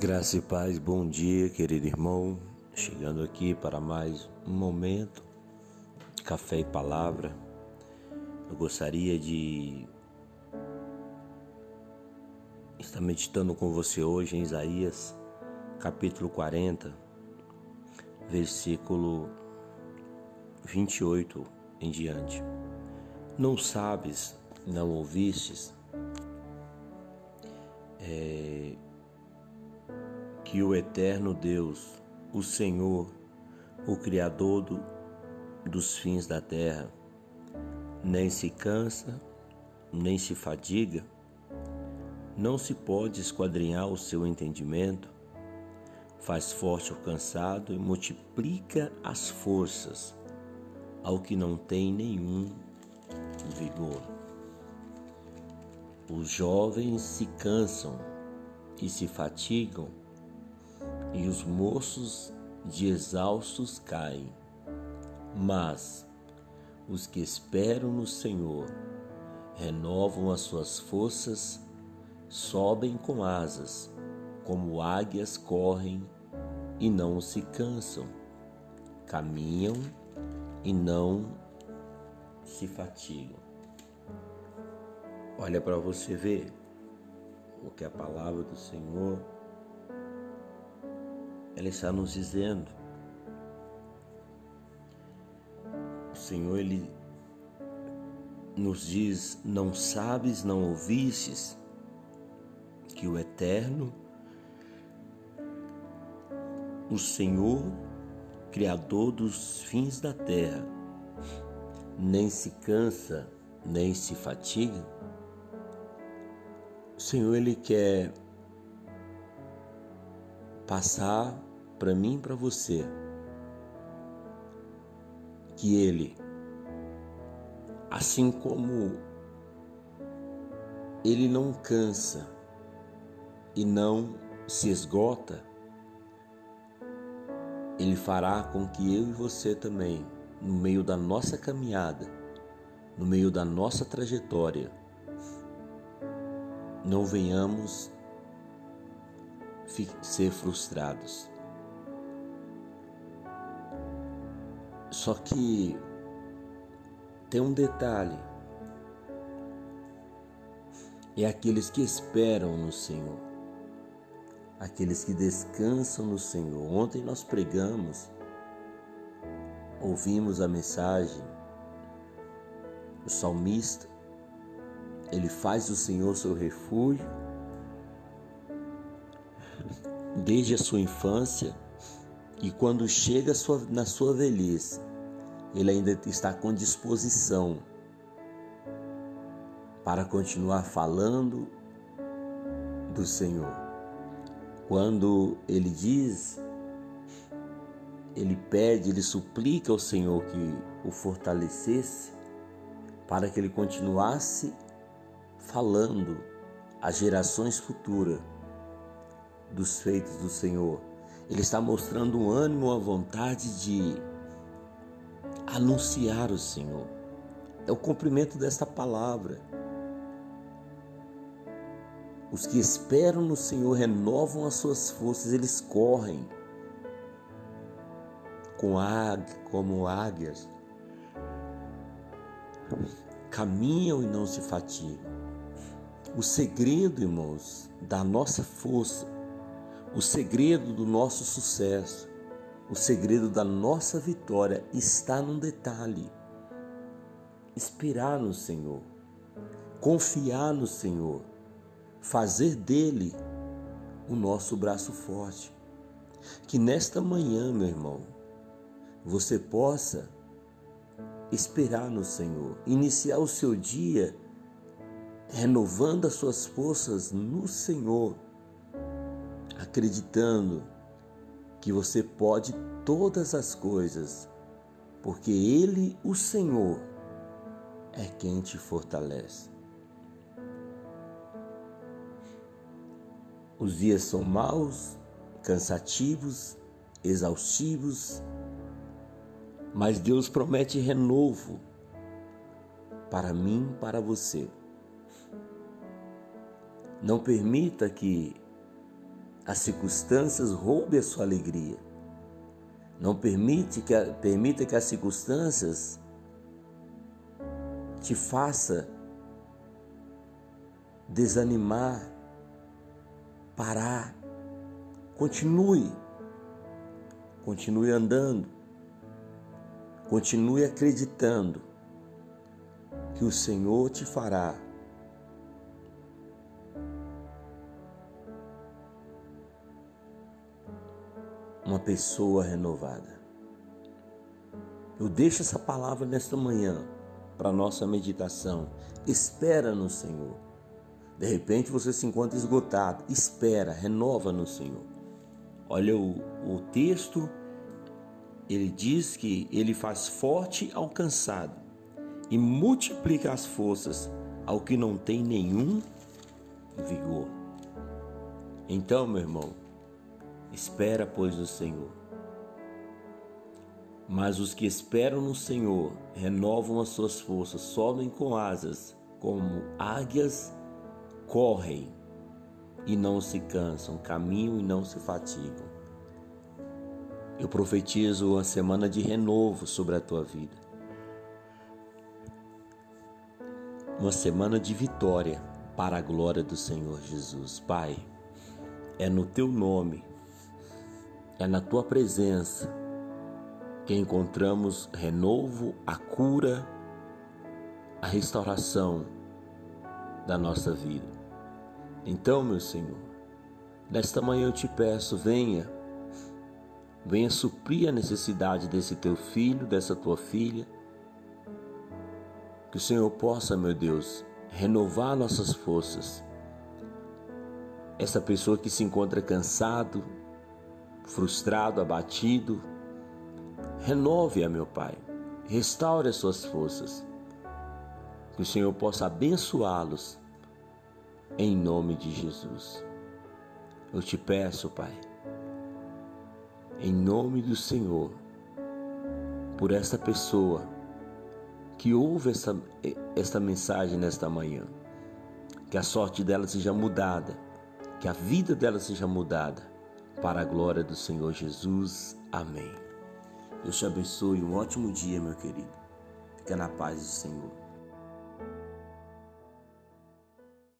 Graça e paz, bom dia, querido irmão. Chegando aqui para mais um momento, café e palavra. Eu gostaria de estar meditando com você hoje em Isaías, capítulo 40, versículo 28 em diante. Não sabes, não ouvistes, é, que o eterno Deus, o Senhor, o Criador do, dos fins da terra, nem se cansa, nem se fadiga, não se pode esquadrinhar o seu entendimento, faz forte o cansado e multiplica as forças ao que não tem nenhum vigor. Os jovens se cansam e se fatigam, e os moços de exaustos caem. Mas os que esperam no Senhor renovam as suas forças, sobem com asas, como águias correm e não se cansam, caminham e não se fatigam. Olha para você ver o que a palavra do Senhor ela está nos dizendo. O Senhor, Ele nos diz: Não sabes, não ouvistes, que o Eterno, o Senhor, Criador dos fins da terra, nem se cansa, nem se fatiga. O Senhor, Ele quer passar para mim e para você que ele, assim como ele não cansa e não se esgota, ele fará com que eu e você também, no meio da nossa caminhada, no meio da nossa trajetória, não venhamos ser frustrados. Só que tem um detalhe. É aqueles que esperam no Senhor, aqueles que descansam no Senhor. Ontem nós pregamos, ouvimos a mensagem, o salmista, ele faz do Senhor seu refúgio desde a sua infância e quando chega na sua velhice, ele ainda está com disposição para continuar falando do Senhor. Quando ele diz, ele pede, ele suplica ao Senhor que o fortalecesse para que ele continuasse falando às gerações futuras dos feitos do Senhor. Ele está mostrando um ânimo, uma vontade de anunciar o Senhor. É o cumprimento desta palavra. Os que esperam no Senhor renovam as suas forças, eles correm com águia, como águias, caminham e não se fatigam. O segredo, irmãos, da nossa força o segredo do nosso sucesso, o segredo da nossa vitória está num detalhe: esperar no Senhor, confiar no Senhor, fazer dele o nosso braço forte. Que nesta manhã, meu irmão, você possa esperar no Senhor, iniciar o seu dia renovando as suas forças no Senhor acreditando que você pode todas as coisas, porque Ele, o Senhor, é quem te fortalece. Os dias são maus, cansativos, exaustivos, mas Deus promete renovo para mim, para você. Não permita que as circunstâncias roubem a sua alegria. Não permite que, permita que as circunstâncias te faça desanimar, parar. Continue. Continue andando. Continue acreditando que o Senhor te fará uma pessoa renovada. Eu deixo essa palavra nesta manhã para nossa meditação. Espera no Senhor. De repente você se encontra esgotado. Espera, renova no Senhor. Olha o, o texto, ele diz que ele faz forte ao cansado e multiplica as forças ao que não tem nenhum vigor. Então, meu irmão, Espera, pois, o Senhor. Mas os que esperam no Senhor renovam as suas forças, sobem com asas, como águias, correm e não se cansam, caminham e não se fatigam. Eu profetizo uma semana de renovo sobre a tua vida. Uma semana de vitória para a glória do Senhor Jesus. Pai, é no teu nome é na tua presença que encontramos renovo, a cura, a restauração da nossa vida. Então, meu Senhor, nesta manhã eu te peço, venha, venha suprir a necessidade desse teu filho, dessa tua filha. Que o Senhor possa, meu Deus, renovar nossas forças. Essa pessoa que se encontra cansado, frustrado, abatido. Renove-a, meu Pai. Restaure as suas forças. Que o Senhor possa abençoá-los. Em nome de Jesus. Eu te peço, Pai, em nome do Senhor, por esta pessoa que ouve esta, esta mensagem nesta manhã, que a sorte dela seja mudada, que a vida dela seja mudada, para a glória do Senhor Jesus. Amém. Deus te abençoe. Um ótimo dia, meu querido. Fica na paz do Senhor.